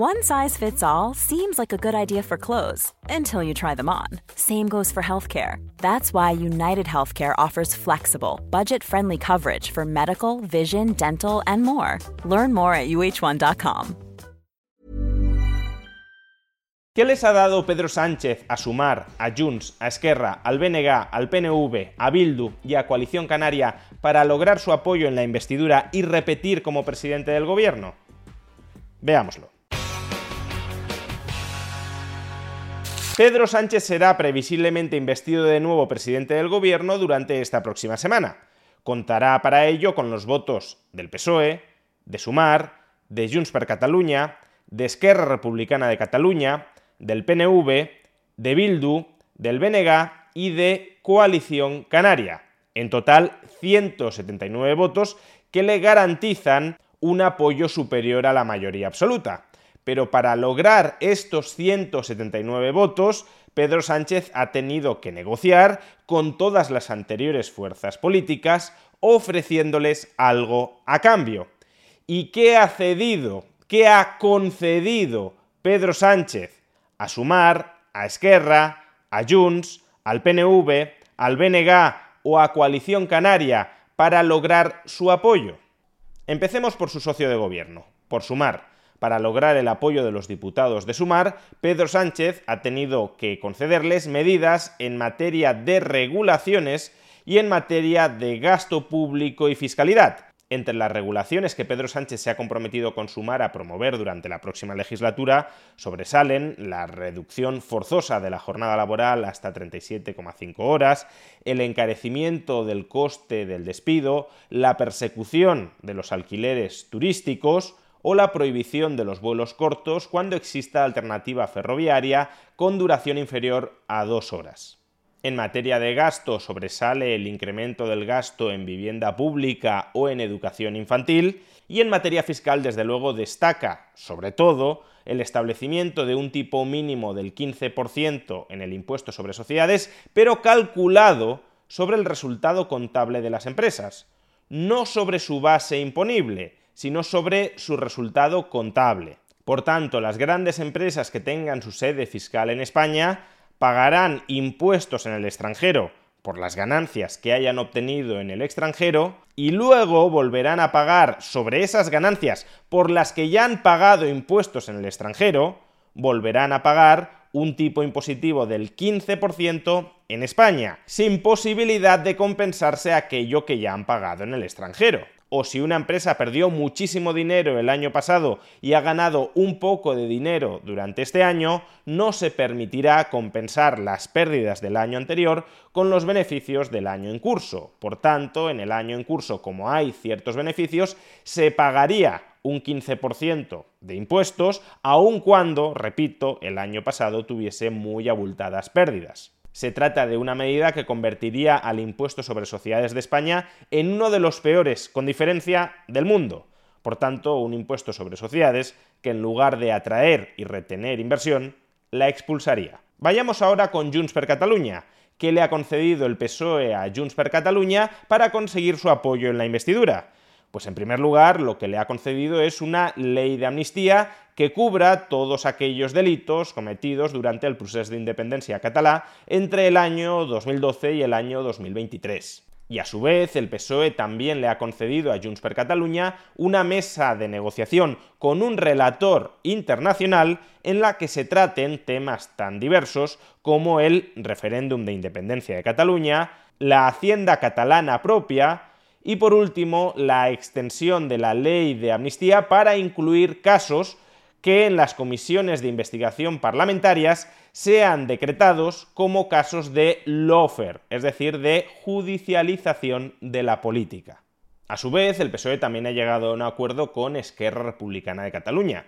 One size fits all seems like a good idea for clothes until you try them on. Same goes for healthcare. That's why United Healthcare offers flexible, budget friendly coverage for medical, vision, dental, and more. Learn more at uh1.com. ¿Qué les ha dado Pedro Sánchez a Sumar, a Junts, a Esquerra, al BNG, al PNV, a Bildu y a Coalición Canaria para lograr su apoyo en la investidura y repetir como presidente del gobierno? Veámoslo. Pedro Sánchez será previsiblemente investido de nuevo presidente del gobierno durante esta próxima semana. Contará para ello con los votos del PSOE, de Sumar, de Junts per Catalunya, de Esquerra Republicana de Cataluña, del PNV, de Bildu, del BNG y de Coalición Canaria. En total, 179 votos que le garantizan un apoyo superior a la mayoría absoluta. Pero para lograr estos 179 votos, Pedro Sánchez ha tenido que negociar con todas las anteriores fuerzas políticas, ofreciéndoles algo a cambio. ¿Y qué ha cedido? ¿Qué ha concedido Pedro Sánchez? a Sumar, a Esquerra, a Junts, al PNV, al BNG o a Coalición Canaria para lograr su apoyo? Empecemos por su socio de gobierno, por Sumar. Para lograr el apoyo de los diputados de Sumar, Pedro Sánchez ha tenido que concederles medidas en materia de regulaciones y en materia de gasto público y fiscalidad. Entre las regulaciones que Pedro Sánchez se ha comprometido con Sumar a promover durante la próxima legislatura sobresalen la reducción forzosa de la jornada laboral hasta 37,5 horas, el encarecimiento del coste del despido, la persecución de los alquileres turísticos, o la prohibición de los vuelos cortos cuando exista alternativa ferroviaria con duración inferior a dos horas. En materia de gasto sobresale el incremento del gasto en vivienda pública o en educación infantil y en materia fiscal desde luego destaca, sobre todo, el establecimiento de un tipo mínimo del 15% en el impuesto sobre sociedades, pero calculado sobre el resultado contable de las empresas, no sobre su base imponible, sino sobre su resultado contable. Por tanto, las grandes empresas que tengan su sede fiscal en España pagarán impuestos en el extranjero por las ganancias que hayan obtenido en el extranjero y luego volverán a pagar sobre esas ganancias por las que ya han pagado impuestos en el extranjero, volverán a pagar un tipo impositivo del 15% en España, sin posibilidad de compensarse aquello que ya han pagado en el extranjero o si una empresa perdió muchísimo dinero el año pasado y ha ganado un poco de dinero durante este año, no se permitirá compensar las pérdidas del año anterior con los beneficios del año en curso. Por tanto, en el año en curso, como hay ciertos beneficios, se pagaría un 15% de impuestos, aun cuando, repito, el año pasado tuviese muy abultadas pérdidas. Se trata de una medida que convertiría al impuesto sobre sociedades de España en uno de los peores, con diferencia, del mundo. Por tanto, un impuesto sobre sociedades que en lugar de atraer y retener inversión, la expulsaría. Vayamos ahora con Junts per Catalunya, que le ha concedido el PSOE a Junts per Catalunya para conseguir su apoyo en la investidura. Pues en primer lugar, lo que le ha concedido es una ley de amnistía que cubra todos aquellos delitos cometidos durante el proceso de independencia catalá entre el año 2012 y el año 2023. Y a su vez, el PSOE también le ha concedido a Junts per Catalunya una mesa de negociación con un relator internacional en la que se traten temas tan diversos como el referéndum de independencia de Cataluña, la hacienda catalana propia, y por último, la extensión de la ley de amnistía para incluir casos que en las comisiones de investigación parlamentarias sean decretados como casos de lawfare, es decir, de judicialización de la política. A su vez, el PSOE también ha llegado a un acuerdo con Esquerra Republicana de Cataluña,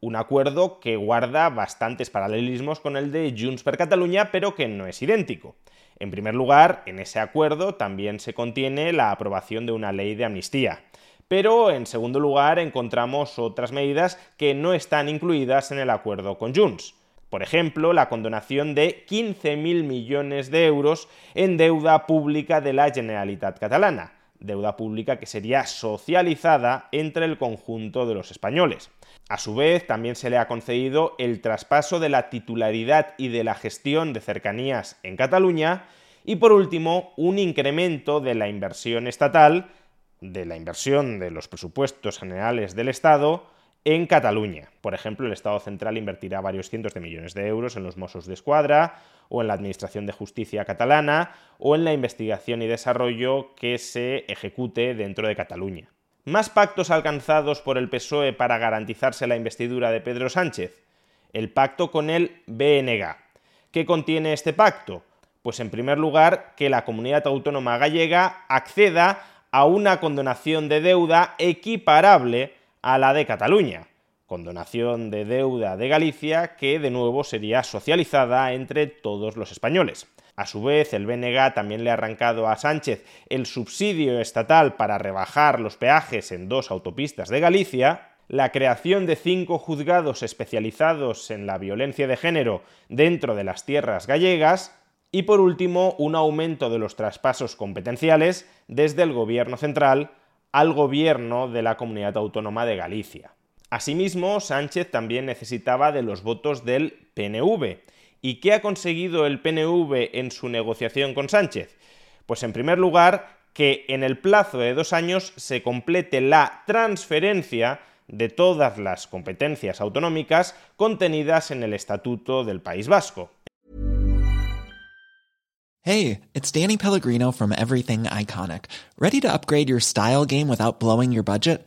un acuerdo que guarda bastantes paralelismos con el de Junts per Catalunya, pero que no es idéntico. En primer lugar, en ese acuerdo también se contiene la aprobación de una ley de amnistía. Pero en segundo lugar encontramos otras medidas que no están incluidas en el acuerdo con Junts. Por ejemplo, la condonación de 15.000 millones de euros en deuda pública de la Generalitat catalana, deuda pública que sería socializada entre el conjunto de los españoles. A su vez, también se le ha concedido el traspaso de la titularidad y de la gestión de cercanías en Cataluña y por último, un incremento de la inversión estatal, de la inversión de los presupuestos generales del Estado en Cataluña. Por ejemplo, el Estado central invertirá varios cientos de millones de euros en los Mossos de Escuadra, o en la Administración de Justicia catalana, o en la investigación y desarrollo que se ejecute dentro de Cataluña. Más pactos alcanzados por el PSOE para garantizarse la investidura de Pedro Sánchez. El pacto con el BNG. ¿Qué contiene este pacto? Pues en primer lugar, que la comunidad autónoma gallega acceda a una condonación de deuda equiparable a la de Cataluña, condonación de deuda de Galicia que de nuevo sería socializada entre todos los españoles. A su vez, el BNG también le ha arrancado a Sánchez el subsidio estatal para rebajar los peajes en dos autopistas de Galicia, la creación de cinco juzgados especializados en la violencia de género dentro de las tierras gallegas, y por último, un aumento de los traspasos competenciales desde el Gobierno central al Gobierno de la Comunidad Autónoma de Galicia. Asimismo, Sánchez también necesitaba de los votos del PNV. ¿Y qué ha conseguido el PNV en su negociación con Sánchez? Pues en primer lugar, que en el plazo de dos años se complete la transferencia de todas las competencias autonómicas contenidas en el Estatuto del País Vasco. Hey, it's Danny Pellegrino from Everything Iconic. ¿Ready to upgrade your style game without blowing your budget?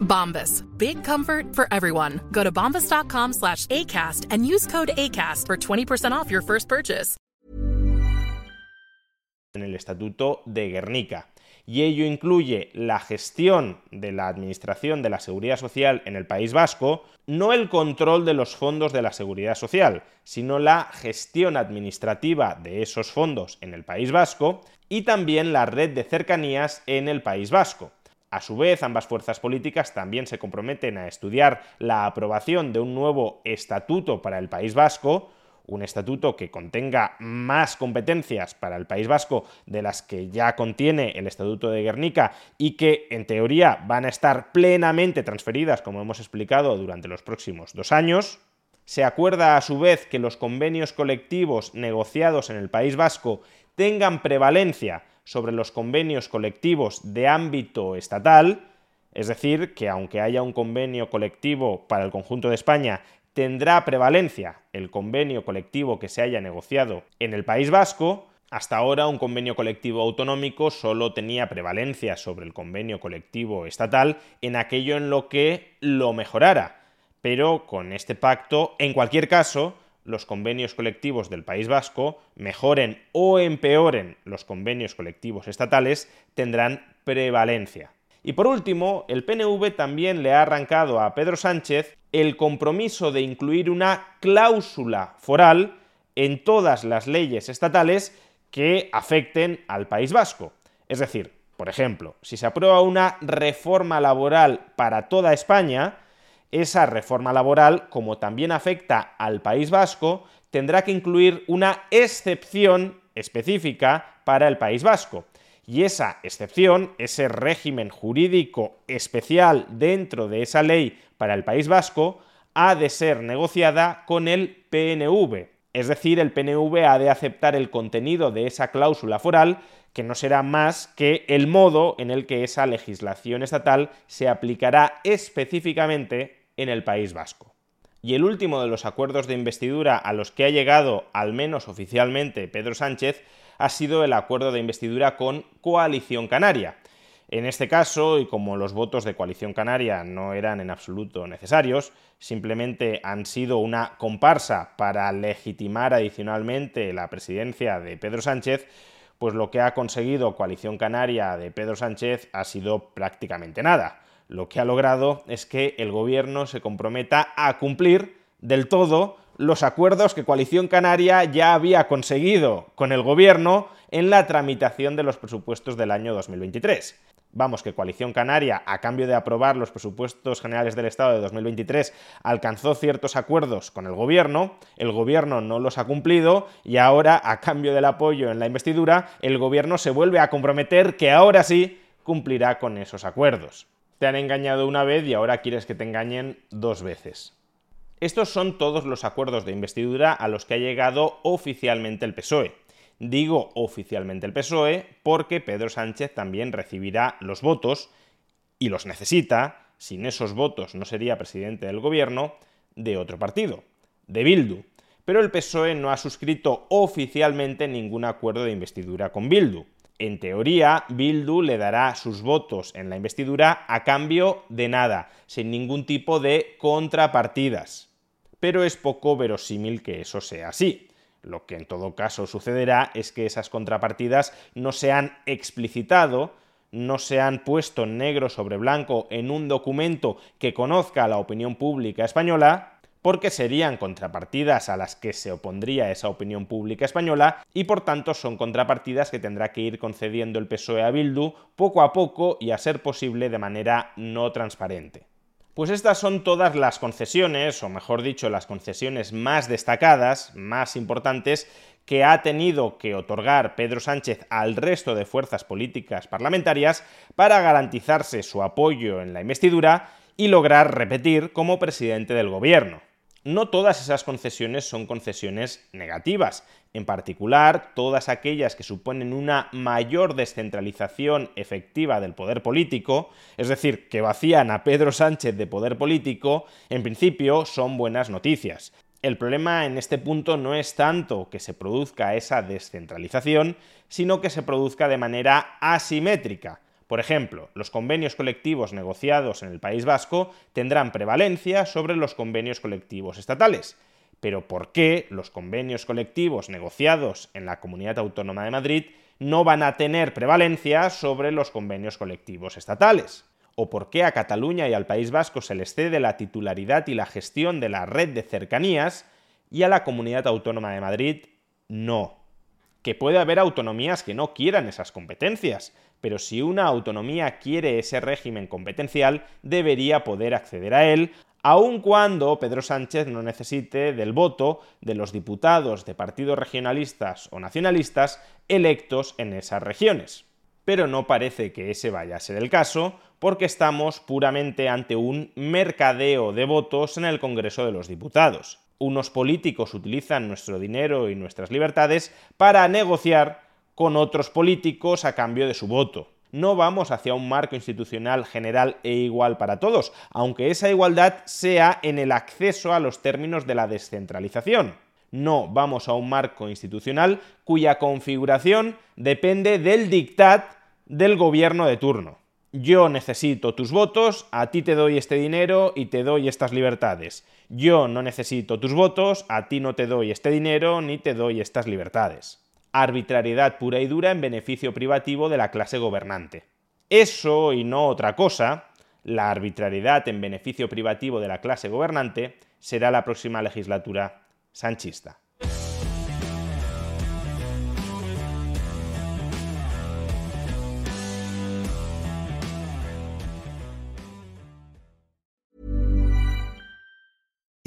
Bombas. Big comfort for everyone. Go to bombas.com slash ACAST and use code ACAST for 20% off your first purchase. En el Estatuto de Guernica. Y ello incluye la gestión de la Administración de la Seguridad Social en el País Vasco, no el control de los fondos de la Seguridad Social, sino la gestión administrativa de esos fondos en el País Vasco y también la red de cercanías en el País Vasco. A su vez, ambas fuerzas políticas también se comprometen a estudiar la aprobación de un nuevo estatuto para el País Vasco, un estatuto que contenga más competencias para el País Vasco de las que ya contiene el Estatuto de Guernica y que en teoría van a estar plenamente transferidas, como hemos explicado, durante los próximos dos años. Se acuerda a su vez que los convenios colectivos negociados en el País Vasco tengan prevalencia sobre los convenios colectivos de ámbito estatal, es decir, que aunque haya un convenio colectivo para el conjunto de España, tendrá prevalencia el convenio colectivo que se haya negociado en el País Vasco. Hasta ahora un convenio colectivo autonómico solo tenía prevalencia sobre el convenio colectivo estatal en aquello en lo que lo mejorara. Pero con este pacto, en cualquier caso, los convenios colectivos del País Vasco, mejoren o empeoren los convenios colectivos estatales, tendrán prevalencia. Y por último, el PNV también le ha arrancado a Pedro Sánchez el compromiso de incluir una cláusula foral en todas las leyes estatales que afecten al País Vasco. Es decir, por ejemplo, si se aprueba una reforma laboral para toda España, esa reforma laboral, como también afecta al País Vasco, tendrá que incluir una excepción específica para el País Vasco. Y esa excepción, ese régimen jurídico especial dentro de esa ley para el País Vasco, ha de ser negociada con el PNV. Es decir, el PNV ha de aceptar el contenido de esa cláusula foral, que no será más que el modo en el que esa legislación estatal se aplicará específicamente en el País Vasco. Y el último de los acuerdos de investidura a los que ha llegado, al menos oficialmente, Pedro Sánchez, ha sido el acuerdo de investidura con Coalición Canaria. En este caso, y como los votos de Coalición Canaria no eran en absoluto necesarios, simplemente han sido una comparsa para legitimar adicionalmente la presidencia de Pedro Sánchez, pues lo que ha conseguido Coalición Canaria de Pedro Sánchez ha sido prácticamente nada. Lo que ha logrado es que el gobierno se comprometa a cumplir del todo los acuerdos que Coalición Canaria ya había conseguido con el gobierno en la tramitación de los presupuestos del año 2023. Vamos, que Coalición Canaria, a cambio de aprobar los presupuestos generales del Estado de 2023, alcanzó ciertos acuerdos con el gobierno, el gobierno no los ha cumplido y ahora, a cambio del apoyo en la investidura, el gobierno se vuelve a comprometer que ahora sí cumplirá con esos acuerdos. Te han engañado una vez y ahora quieres que te engañen dos veces. Estos son todos los acuerdos de investidura a los que ha llegado oficialmente el PSOE. Digo oficialmente el PSOE porque Pedro Sánchez también recibirá los votos, y los necesita, sin esos votos no sería presidente del gobierno, de otro partido, de Bildu. Pero el PSOE no ha suscrito oficialmente ningún acuerdo de investidura con Bildu. En teoría, Bildu le dará sus votos en la investidura a cambio de nada, sin ningún tipo de contrapartidas. Pero es poco verosímil que eso sea así. Lo que en todo caso sucederá es que esas contrapartidas no se han explicitado, no se han puesto negro sobre blanco en un documento que conozca la opinión pública española, porque serían contrapartidas a las que se opondría esa opinión pública española y por tanto son contrapartidas que tendrá que ir concediendo el PSOE a Bildu poco a poco y a ser posible de manera no transparente. Pues estas son todas las concesiones, o mejor dicho, las concesiones más destacadas, más importantes, que ha tenido que otorgar Pedro Sánchez al resto de fuerzas políticas parlamentarias para garantizarse su apoyo en la investidura y lograr repetir como presidente del gobierno no todas esas concesiones son concesiones negativas. En particular, todas aquellas que suponen una mayor descentralización efectiva del poder político, es decir, que vacían a Pedro Sánchez de poder político, en principio son buenas noticias. El problema en este punto no es tanto que se produzca esa descentralización, sino que se produzca de manera asimétrica. Por ejemplo, los convenios colectivos negociados en el País Vasco tendrán prevalencia sobre los convenios colectivos estatales. Pero ¿por qué los convenios colectivos negociados en la Comunidad Autónoma de Madrid no van a tener prevalencia sobre los convenios colectivos estatales? ¿O por qué a Cataluña y al País Vasco se les cede la titularidad y la gestión de la red de cercanías y a la Comunidad Autónoma de Madrid no? Que puede haber autonomías que no quieran esas competencias, pero si una autonomía quiere ese régimen competencial, debería poder acceder a él, aun cuando Pedro Sánchez no necesite del voto de los diputados de partidos regionalistas o nacionalistas electos en esas regiones. Pero no parece que ese vaya a ser el caso, porque estamos puramente ante un mercadeo de votos en el Congreso de los Diputados. Unos políticos utilizan nuestro dinero y nuestras libertades para negociar con otros políticos a cambio de su voto. No vamos hacia un marco institucional general e igual para todos, aunque esa igualdad sea en el acceso a los términos de la descentralización. No vamos a un marco institucional cuya configuración depende del dictat del gobierno de turno. Yo necesito tus votos, a ti te doy este dinero y te doy estas libertades. Yo no necesito tus votos, a ti no te doy este dinero ni te doy estas libertades arbitrariedad pura y dura en beneficio privativo de la clase gobernante. Eso y no otra cosa, la arbitrariedad en beneficio privativo de la clase gobernante, será la próxima legislatura sanchista.